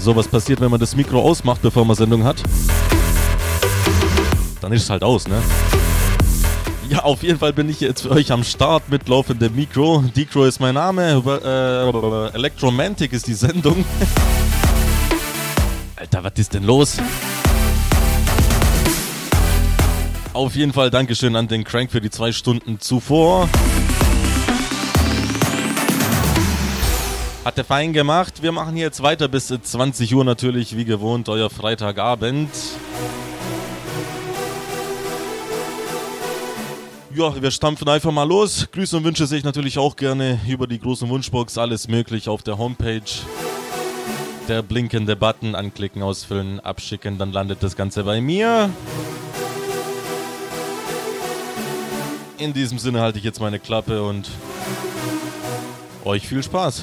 Ja, sowas passiert, wenn man das Mikro ausmacht, bevor man Sendung hat. Dann ist es halt aus, ne? Ja, auf jeden Fall bin ich jetzt für euch am Start mit laufendem Mikro. Decro ist mein Name, äh, Electromantic ist die Sendung. Alter, was ist denn los? Auf jeden Fall Dankeschön an den Crank für die zwei Stunden zuvor. Hat er fein gemacht. Wir machen jetzt weiter bis 20 Uhr natürlich, wie gewohnt, euer Freitagabend. Ja, wir stampfen einfach mal los. Grüße und Wünsche sehe ich natürlich auch gerne über die großen Wunschbox. Alles möglich auf der Homepage. Der blinkende Button anklicken, ausfüllen, abschicken, dann landet das Ganze bei mir. In diesem Sinne halte ich jetzt meine Klappe und euch viel Spaß.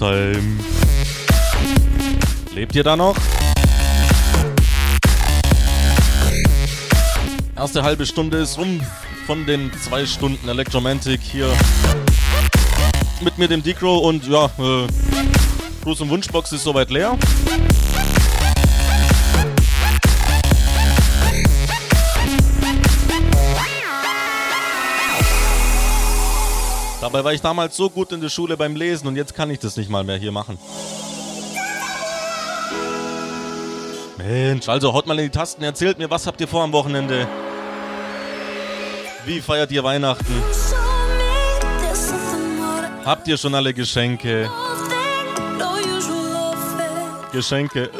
Haustime. Lebt ihr da noch? Erste halbe Stunde ist rum von den zwei Stunden Electromantic hier mit mir, dem Decro und ja, äh, Gruß und Wunschbox ist soweit leer. Dabei war ich damals so gut in der Schule beim Lesen und jetzt kann ich das nicht mal mehr hier machen. Mensch, also haut mal in die Tasten, erzählt mir, was habt ihr vor am Wochenende? Wie feiert ihr Weihnachten? Habt ihr schon alle Geschenke? Geschenke.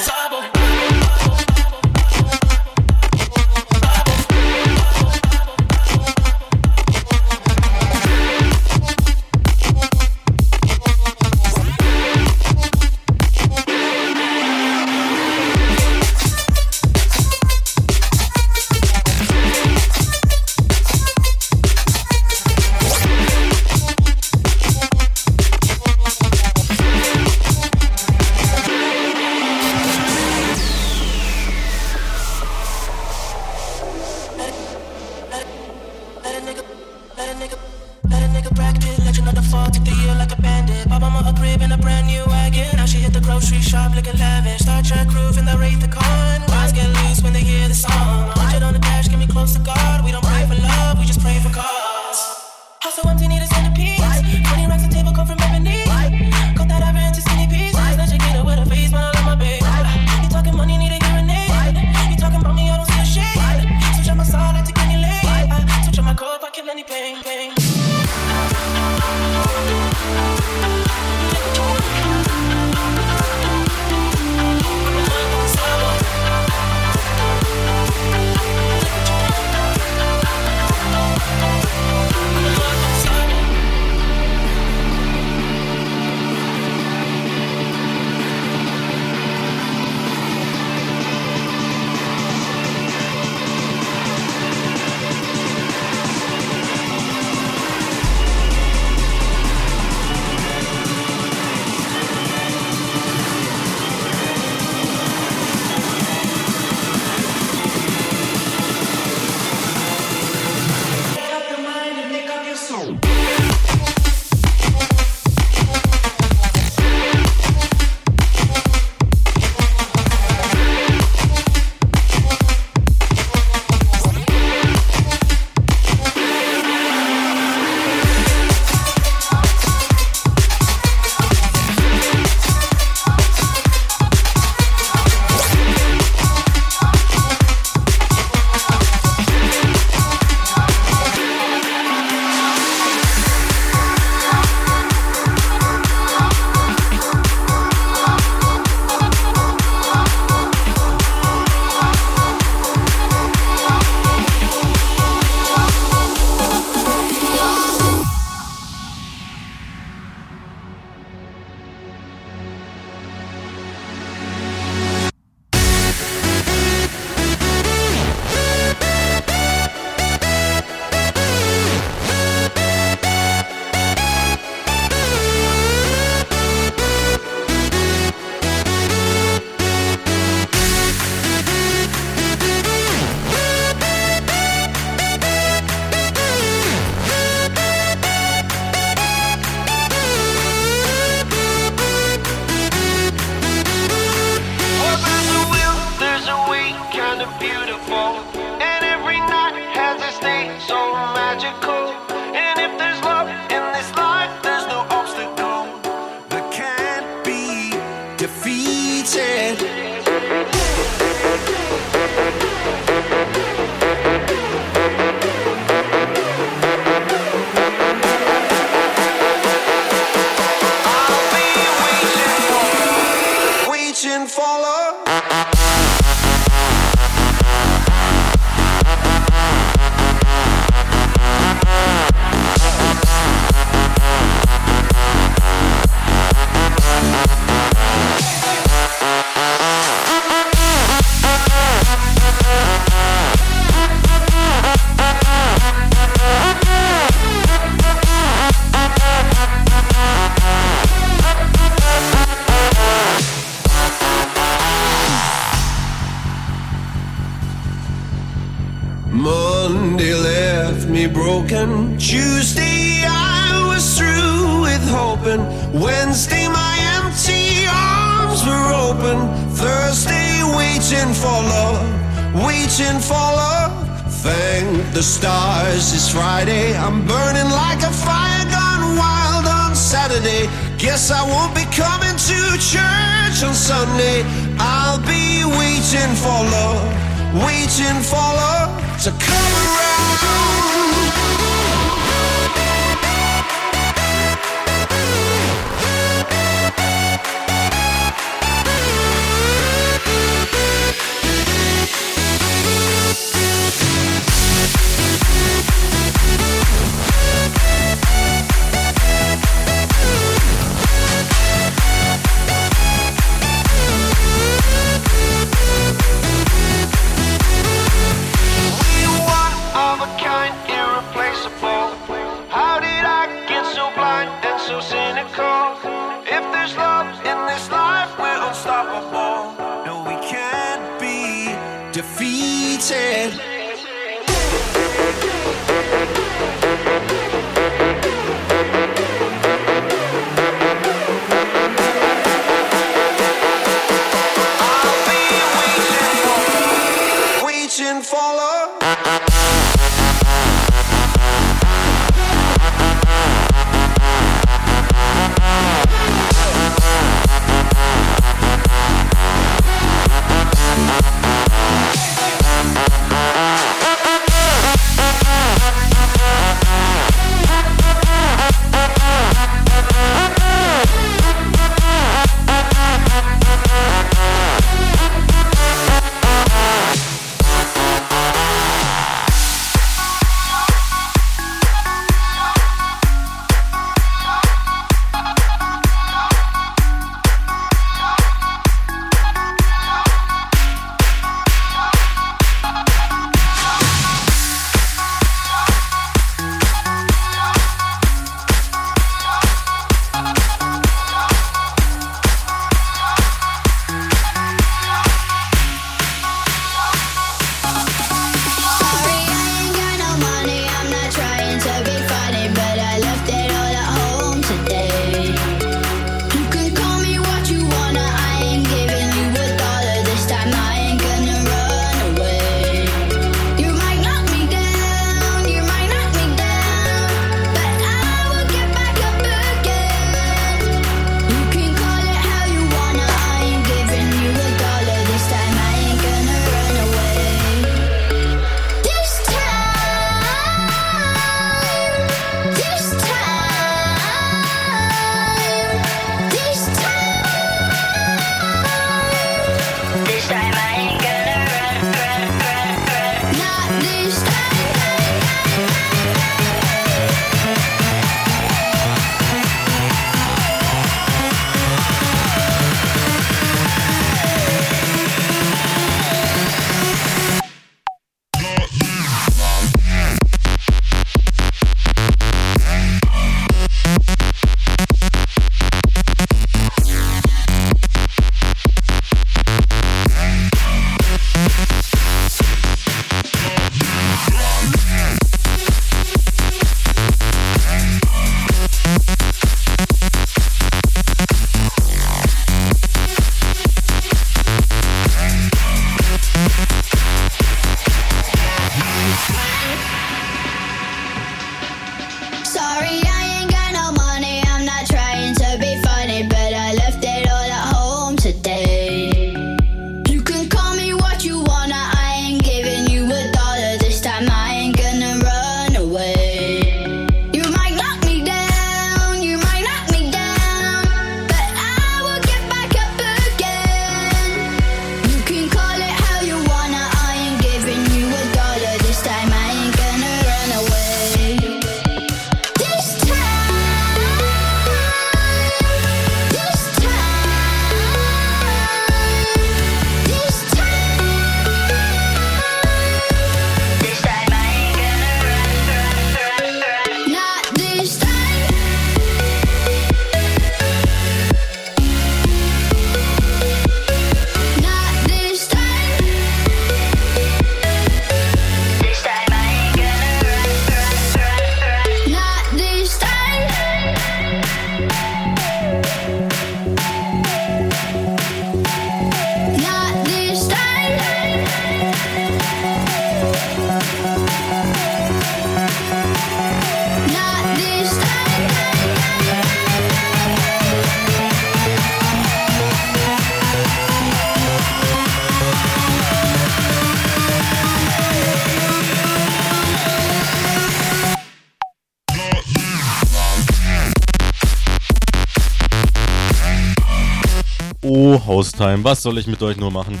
Haustime. Was soll ich mit euch nur machen?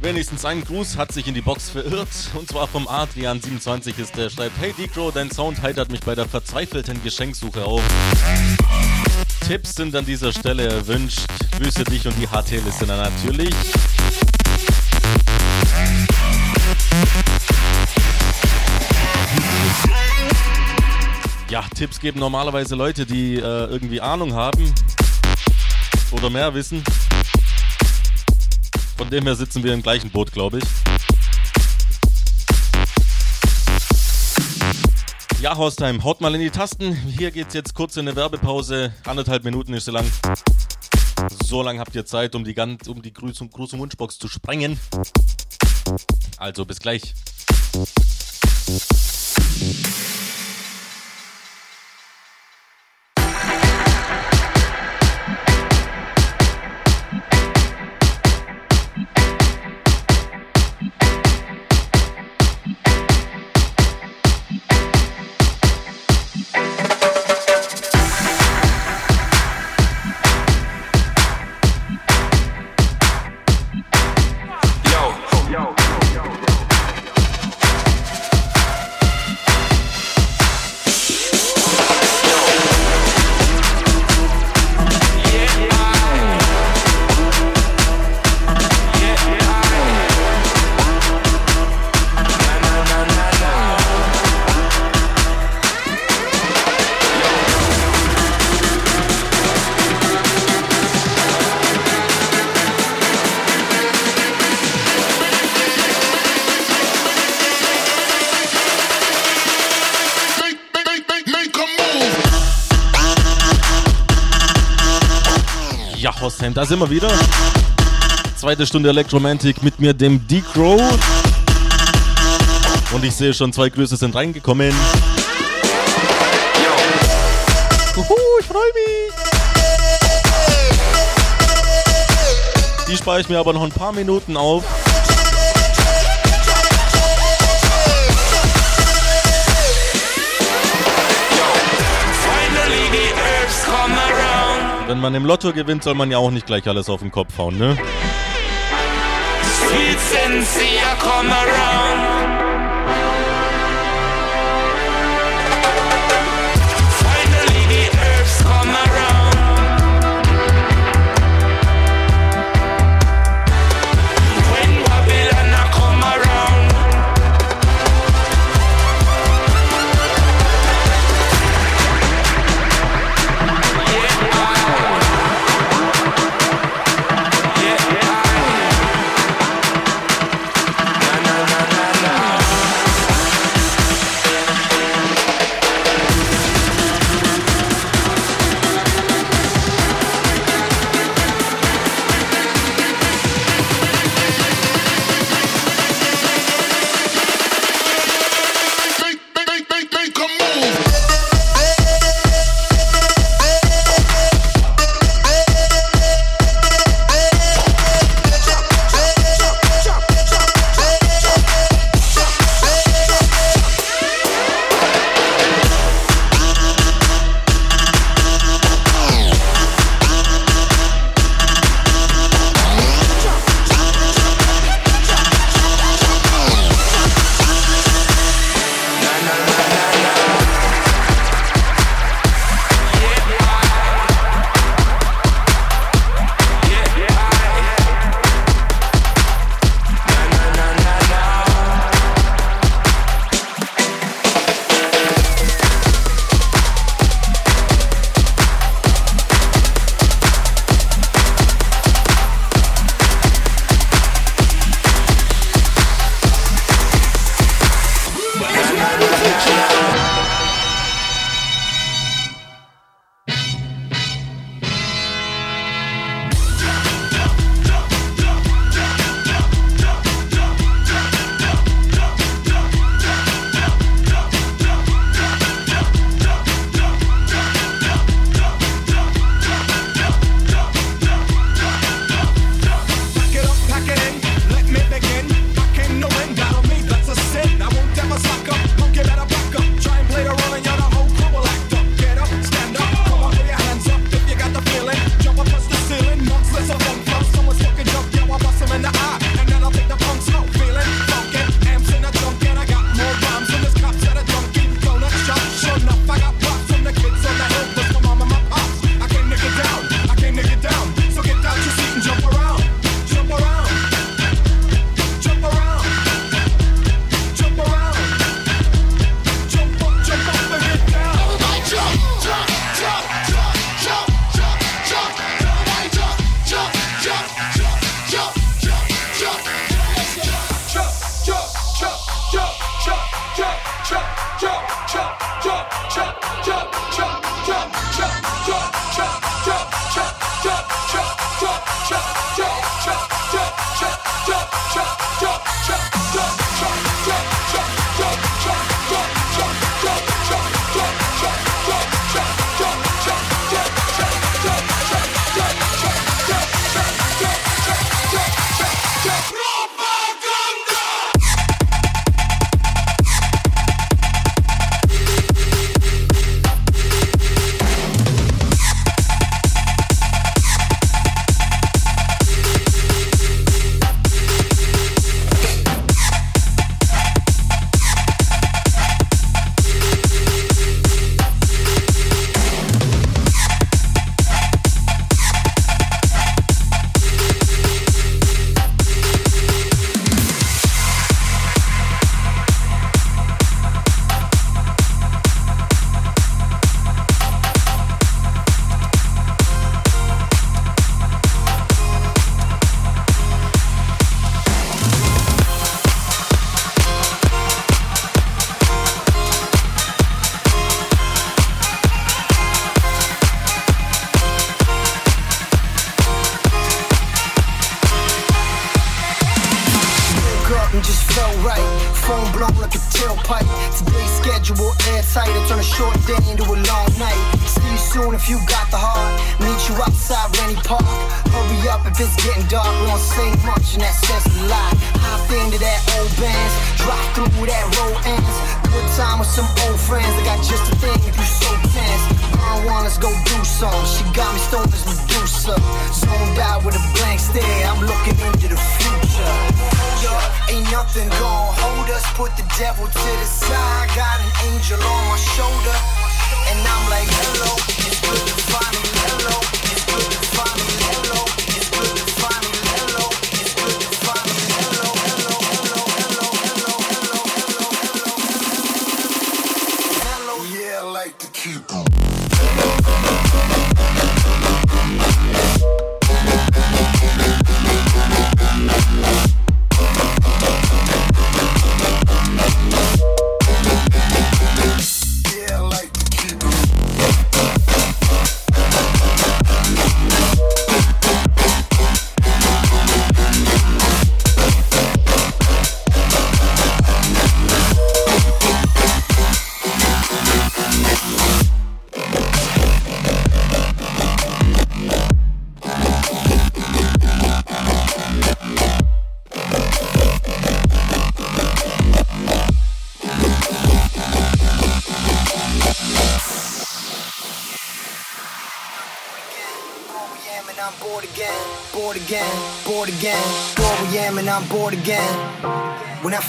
Wenigstens ein Gruß hat sich in die Box verirrt. Und zwar vom Adrian27 ist der schreibt: Hey Decro, dein Sound heitert mich bei der verzweifelten Geschenksuche auf. Tipps sind an dieser Stelle erwünscht. Grüße dich und die HT-Liste natürlich. Ja, Tipps geben normalerweise Leute, die äh, irgendwie Ahnung haben oder mehr wissen. Von dem her sitzen wir im gleichen Boot, glaube ich. Ja, Horstheim, haut mal in die Tasten. Hier geht's jetzt kurz in eine Werbepause. Anderthalb Minuten ist sie lang. So lange habt ihr Zeit, um die, ganz, um die große, große Wunschbox zu sprengen. Also bis gleich. Da sind wir wieder. Zweite Stunde Electromantic mit mir, dem D-Crow. Und ich sehe schon, zwei Grüße sind reingekommen. Juhu, ich freue mich. Die spare ich mir aber noch ein paar Minuten auf. Wenn man im Lotto gewinnt, soll man ja auch nicht gleich alles auf den Kopf hauen, ne? Sweet Sensia come around.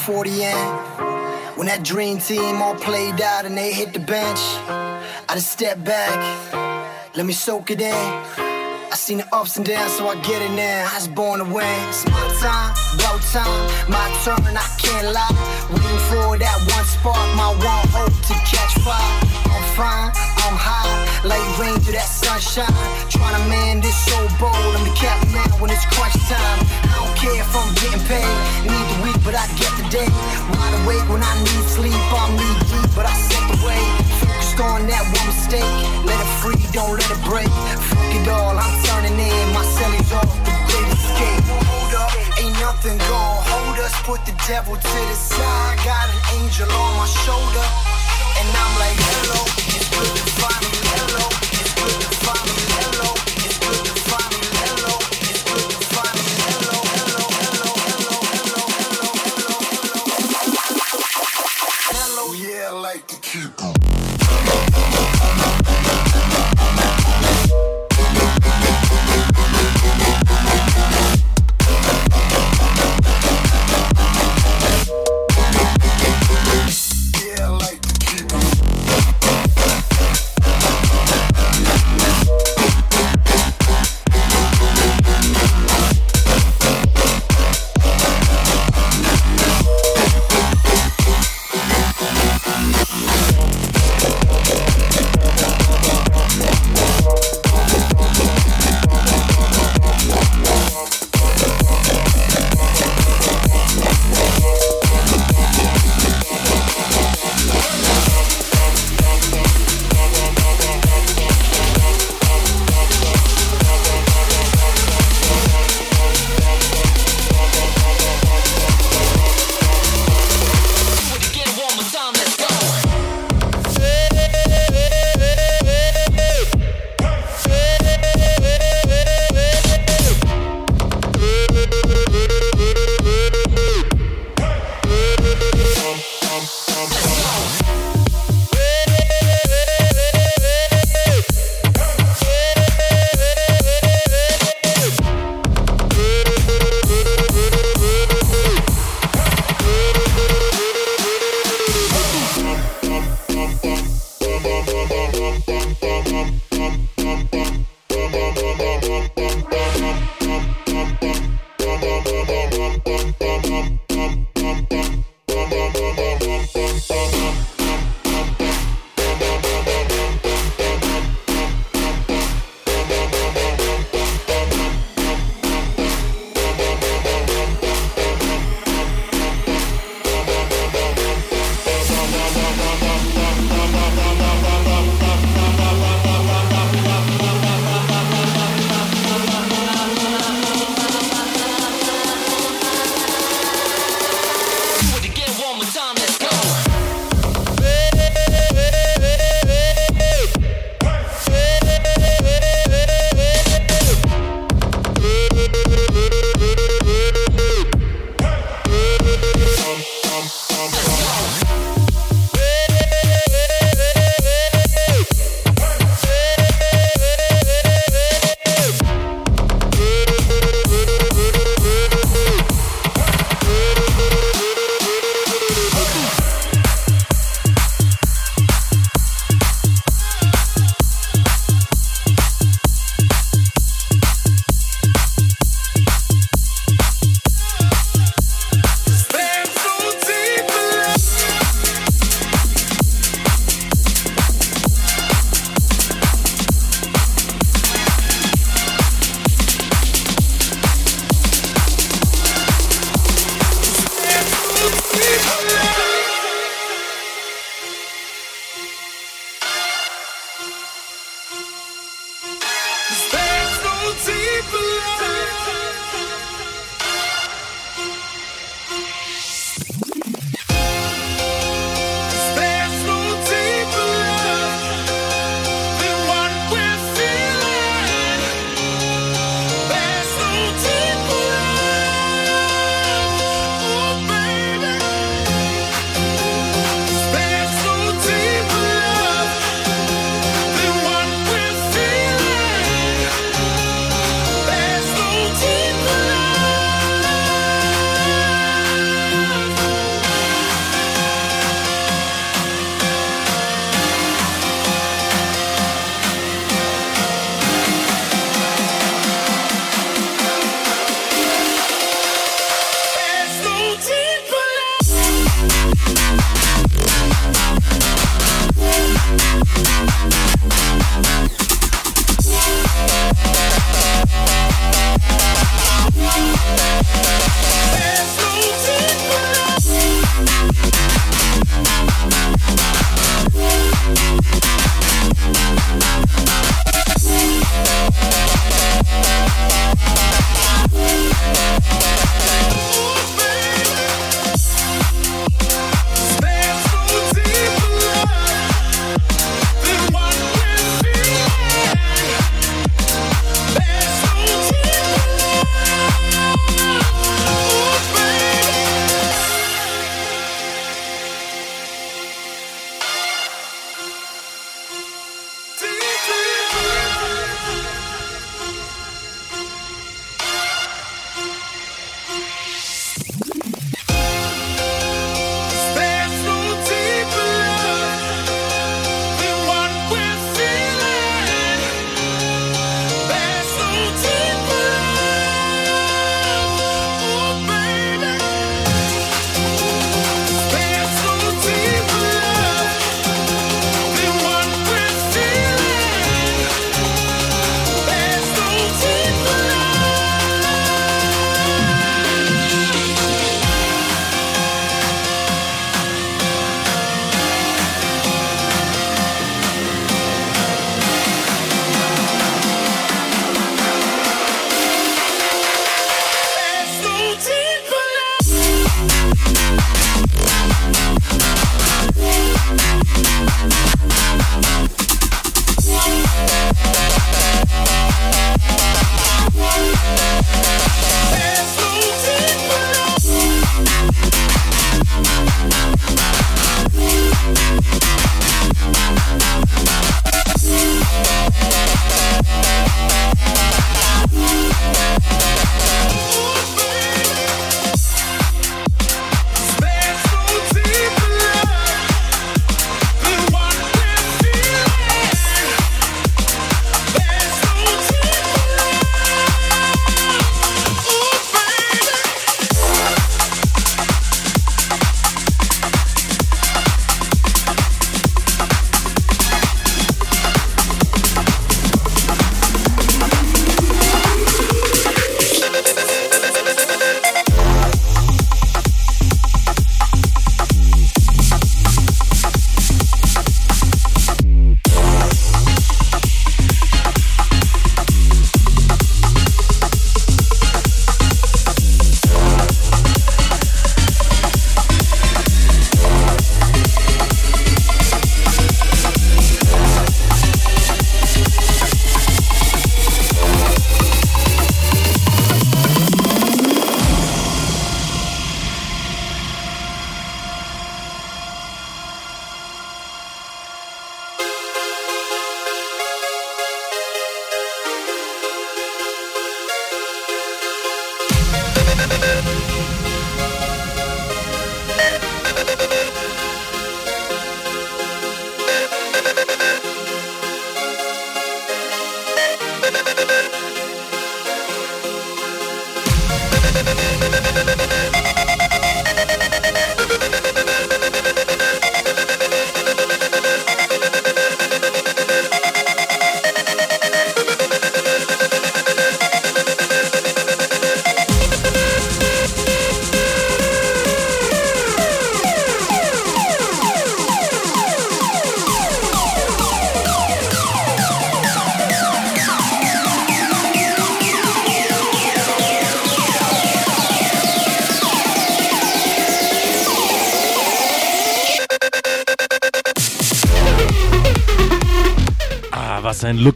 40 in, when that dream team all played out and they hit the bench, I just step back, let me soak it in. I seen the ups and downs, so I get it now. I was born to win. It's my time, about time, my turn, I can't lie. Waiting for that one spark, my one hope to catch fire. I'm fine, I'm high, like rain through that sunshine. Trying to man this so bold, I'm the captain now when it's crunch time. Care if I'm getting paid, need the week, but I get the day. Wide awake when I need sleep, I'm knee deep, but I set the way. Focused on that one mistake, let it free, don't let it break. Fuck it all, I'm turning in, my cellies off, the great escape. Hold up, ain't nothing gonna hold us. Put the devil to the side, got an angel on my shoulder. And I'm like, hello, it's good to finally hello, it's good to finally hello,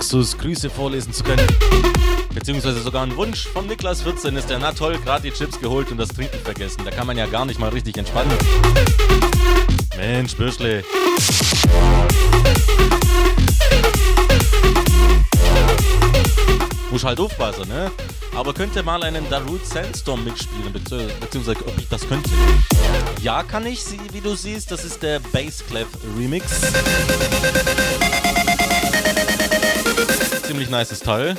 Luxus, Grüße vorlesen zu können. Beziehungsweise sogar ein Wunsch von Niklas 14 ist der, na toll, gerade die Chips geholt und das Trinken vergessen. Da kann man ja gar nicht mal richtig entspannen. Mensch, Bürschle. Muss halt aufpassen, ne? Aber könnte mal einen Darude Sandstorm mitspielen, bezieh- beziehungsweise ob ich das könnte. Ja, kann ich, wie du siehst, das ist der Bassclef Remix ziemlich nices Teil.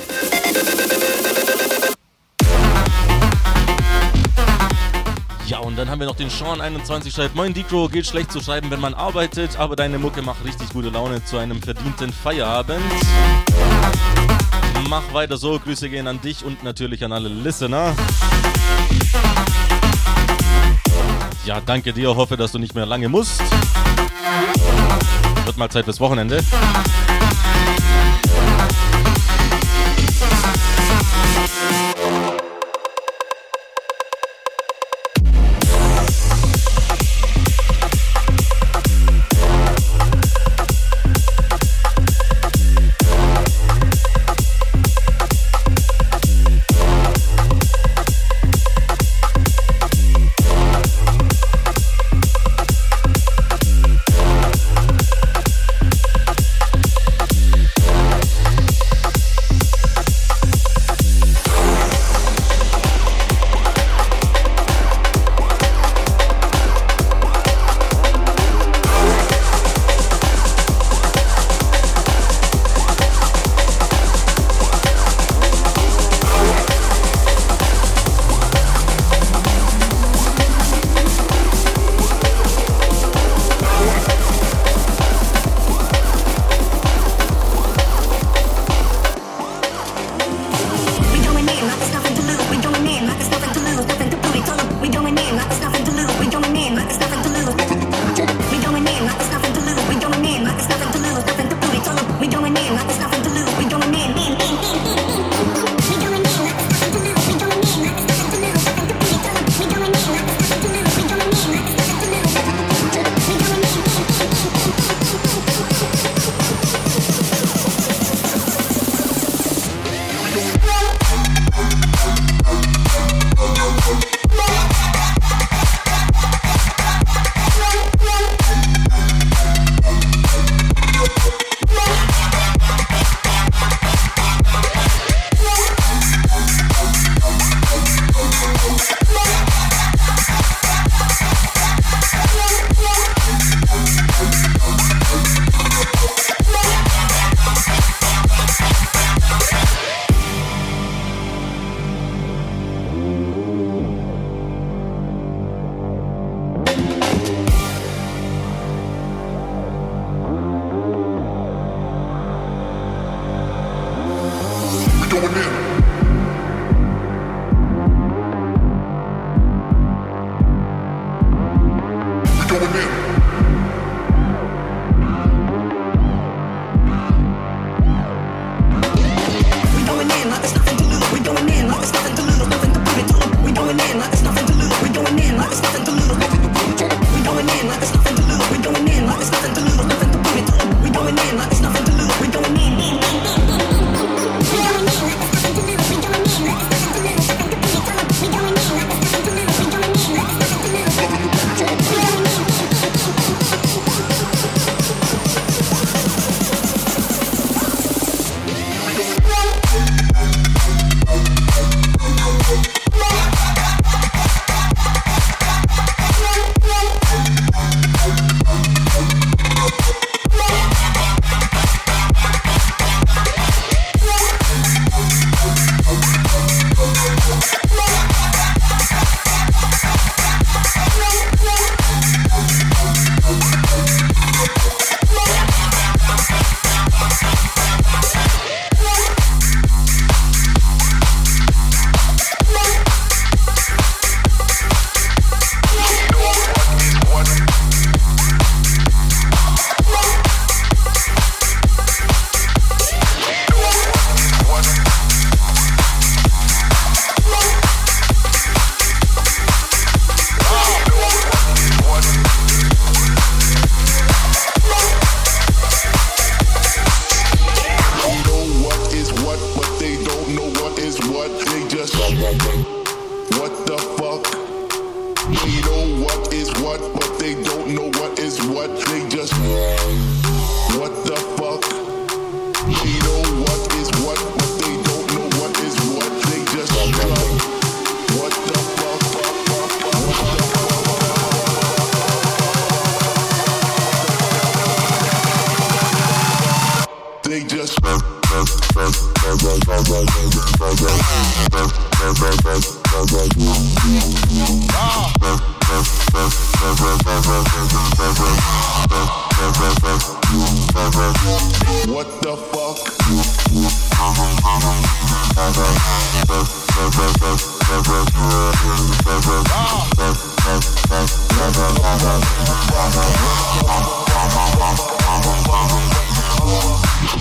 Ja, und dann haben wir noch den Sean 21 schreibt, Moin Dicro, geht schlecht zu schreiben, wenn man arbeitet, aber deine Mucke macht richtig gute Laune zu einem verdienten Feierabend. Mach weiter so, Grüße gehen an dich und natürlich an alle Listener. Ja, danke dir, hoffe, dass du nicht mehr lange musst. Wird mal Zeit fürs Wochenende.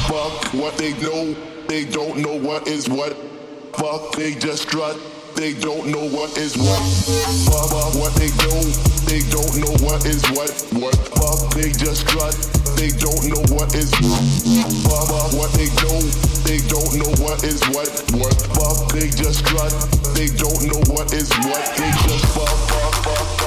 Fuck what they know, they don't know what is what. Fuck, they just strut, they don't know what is what. What they know, they don't know what is what. What? Fuck, they just strut, they don't know what is what. What they know, they don't know what is what. What? Fuck, they just strut, they don't know what is what. They just fuck, fuck, fuck.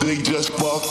They just fuck.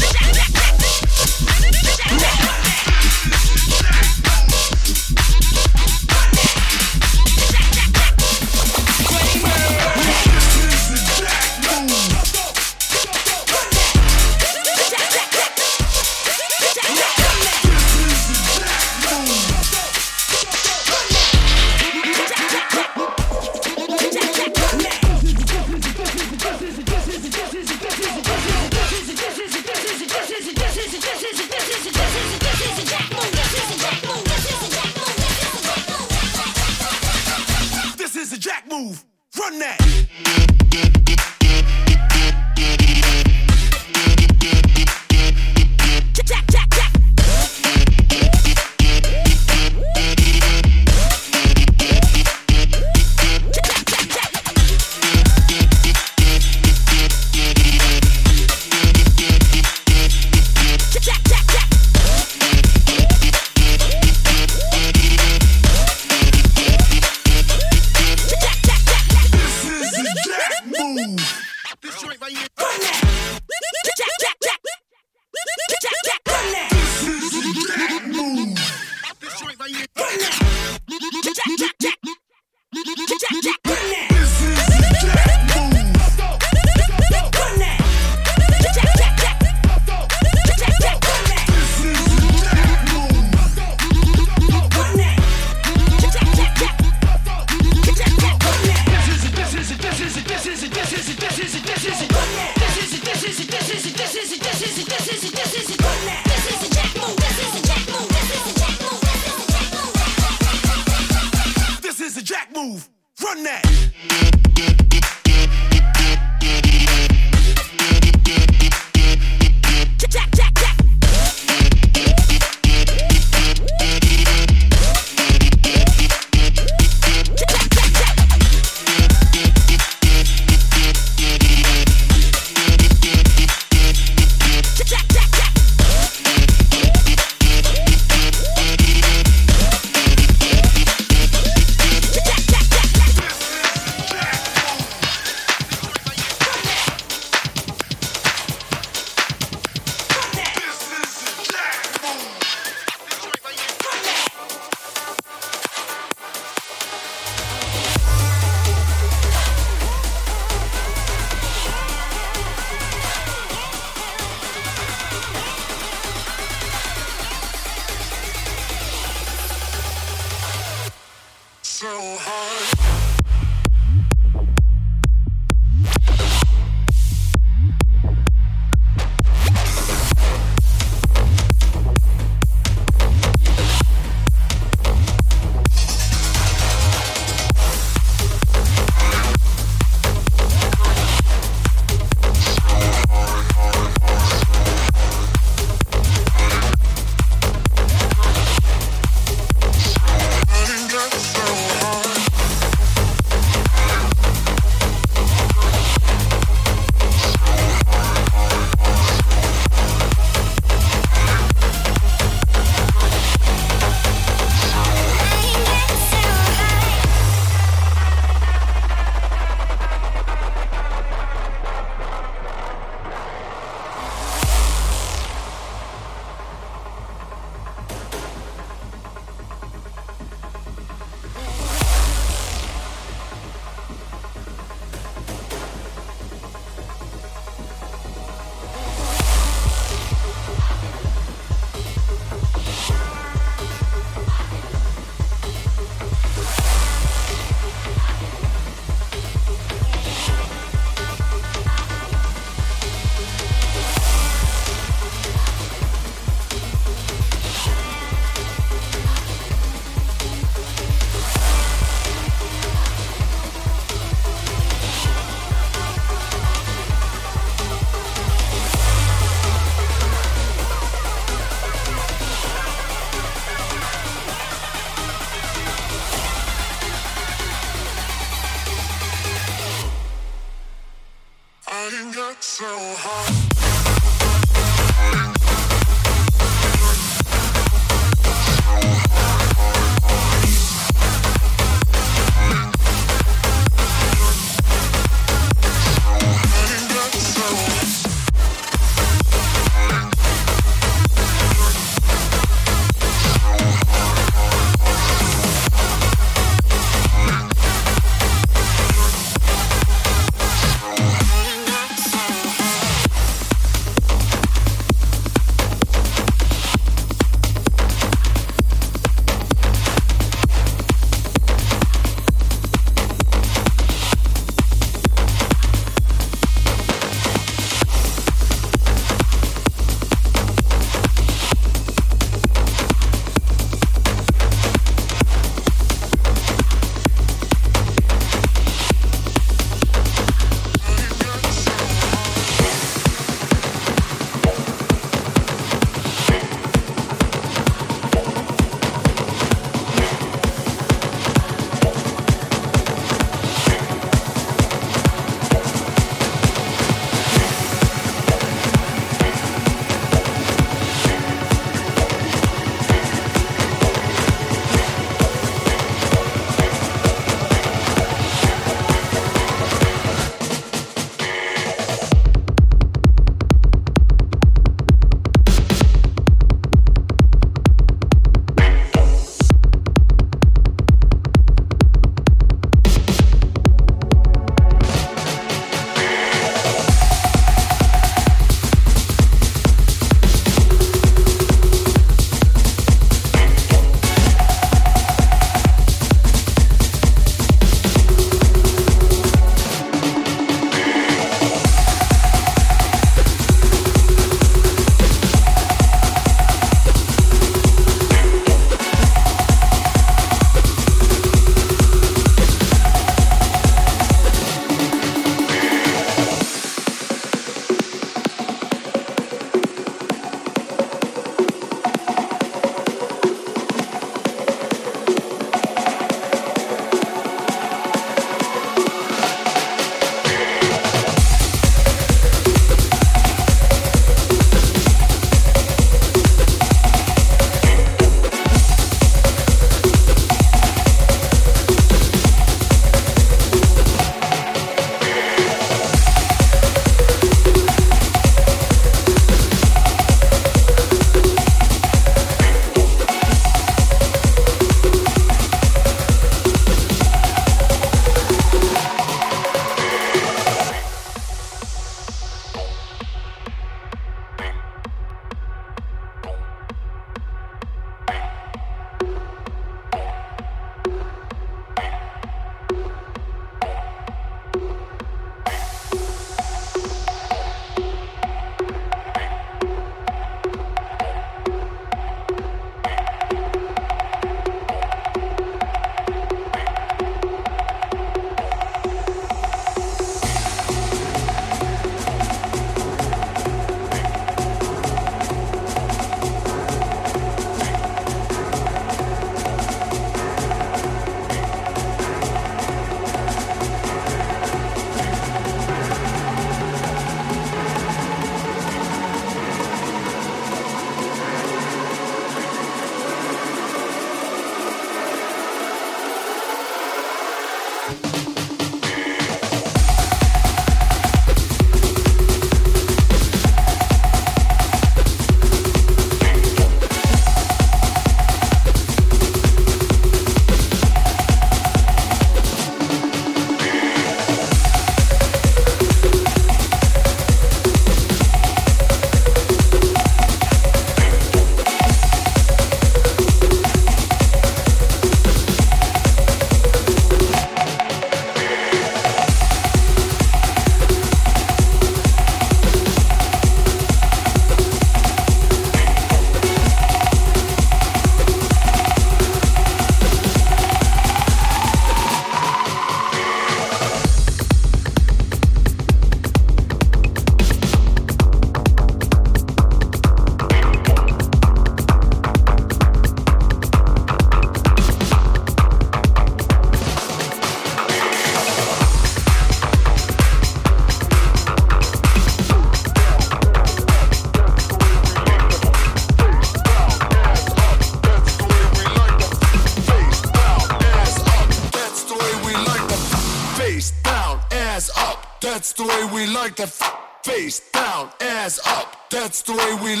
The way we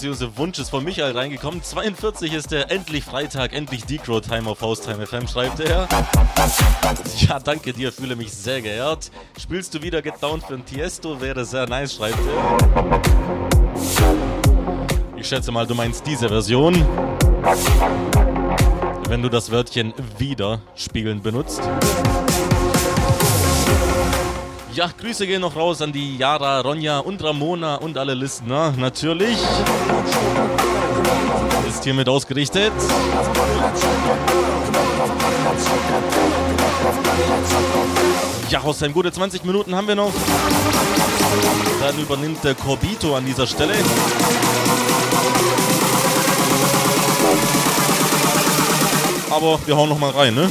Bzw. Wunsch ist von Michael reingekommen. 42 ist der endlich Freitag, endlich Decro Time auf Haustime FM, schreibt er. Ja, danke dir, fühle mich sehr geehrt. Spielst du wieder Get Down für ein Tiesto? Wäre sehr nice, schreibt er. Ich schätze mal, du meinst diese Version. Wenn du das Wörtchen wieder spielen benutzt. Ja, Grüße gehen noch raus an die Yara, Ronja und Ramona und alle Listener, natürlich. Ist hiermit ausgerichtet. Ja, seinem gute 20 Minuten haben wir noch. Dann übernimmt der Corbito an dieser Stelle. Aber wir hauen noch mal rein, ne?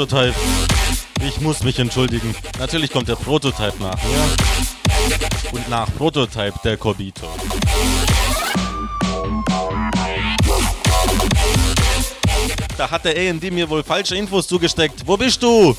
Prototype. Ich muss mich entschuldigen. Natürlich kommt der Prototype nach mir. Und nach Prototype der Corbito. Da hat der AMD mir wohl falsche Infos zugesteckt. Wo bist du?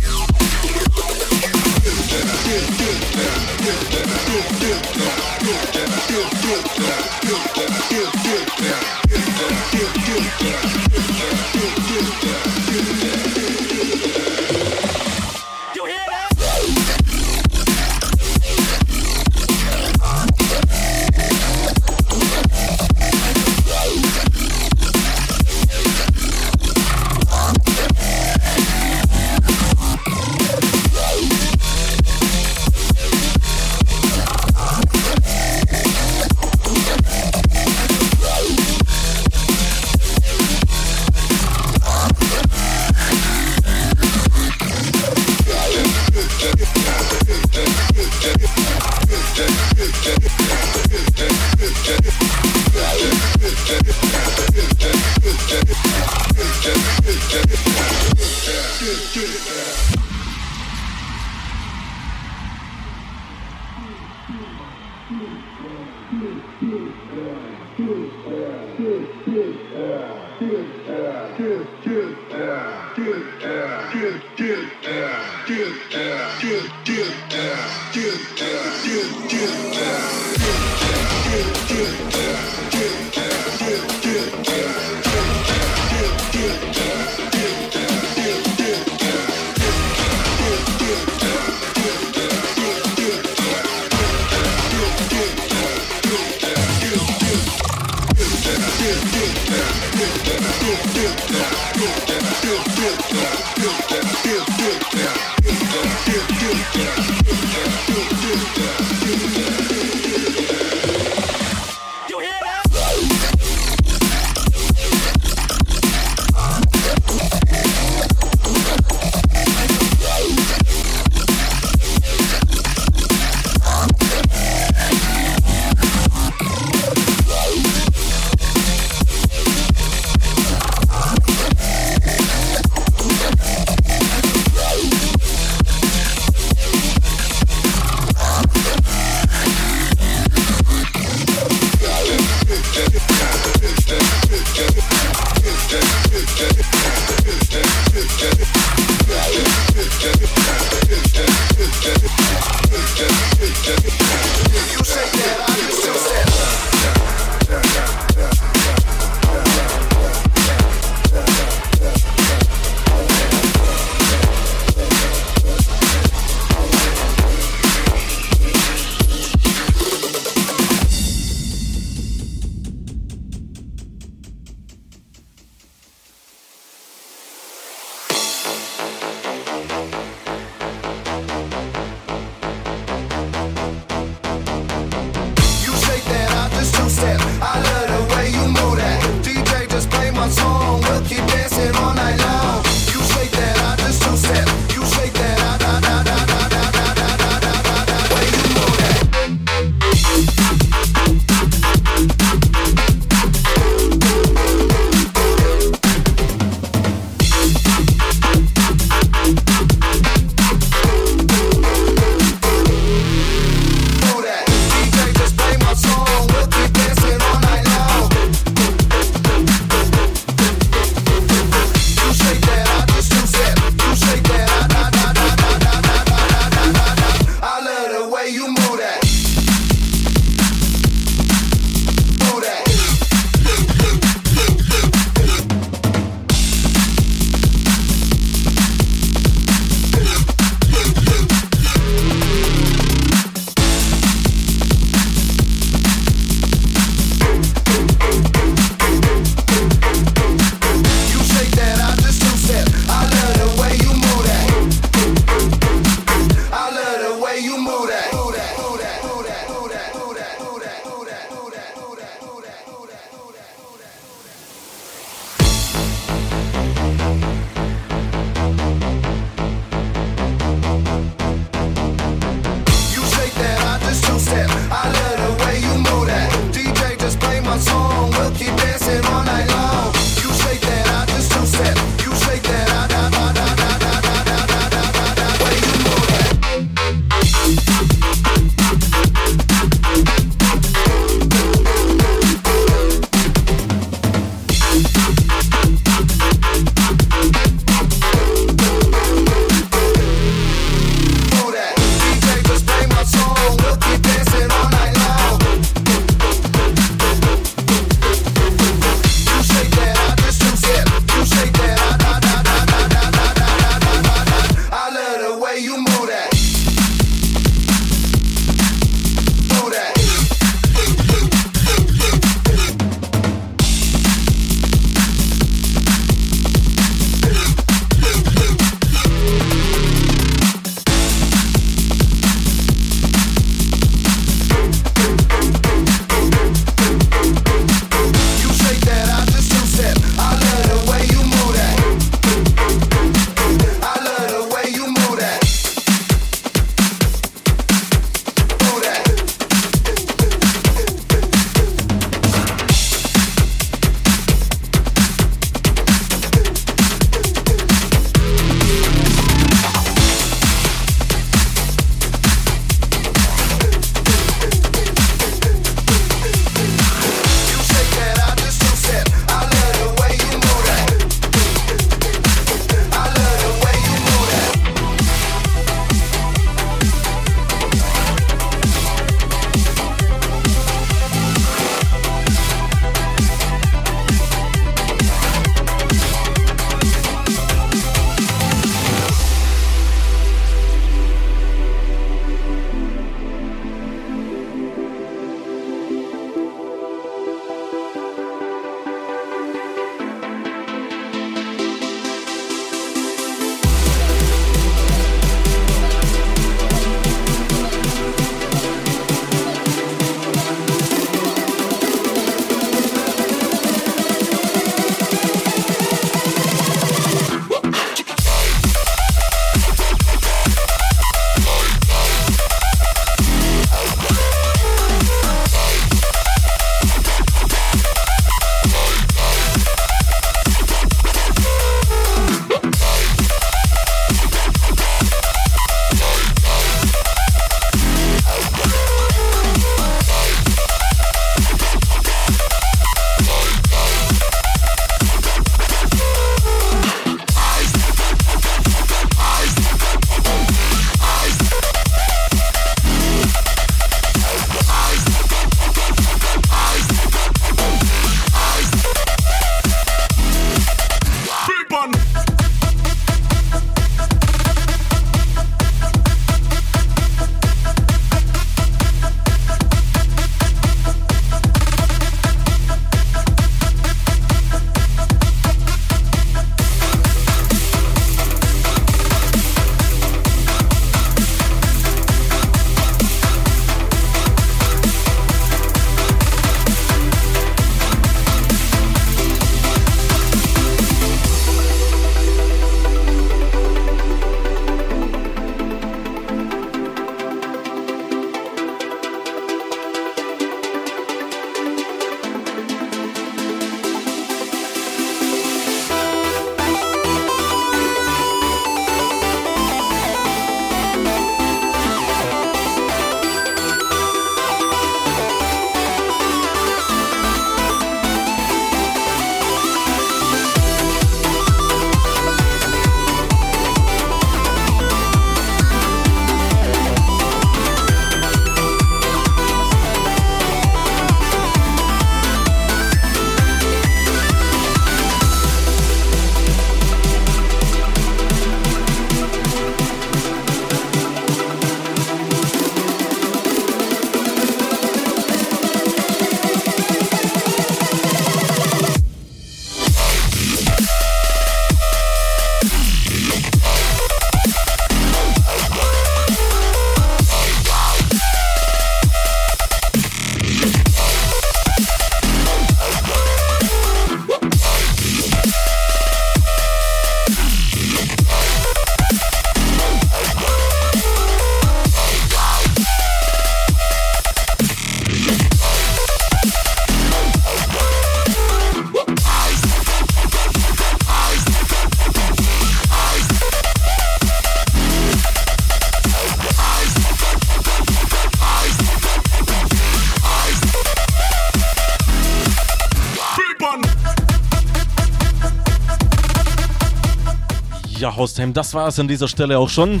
Haustime, das war es an dieser Stelle auch schon.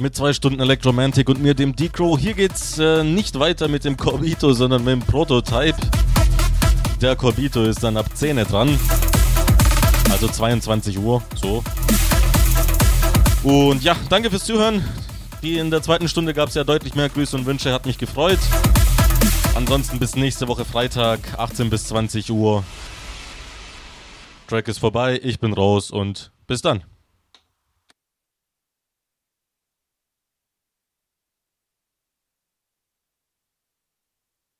Mit zwei Stunden Electromantic und mir, dem D-Crow. Hier geht's äh, nicht weiter mit dem Corbito, sondern mit dem Prototype. Der Corbito ist dann ab 10 Uhr dran. Also 22 Uhr, so. Und ja, danke fürs Zuhören. Wie in der zweiten Stunde gab es ja deutlich mehr Grüße und Wünsche, hat mich gefreut. Ansonsten bis nächste Woche Freitag, 18 bis 20 Uhr. Track ist vorbei, ich bin raus und bis dann.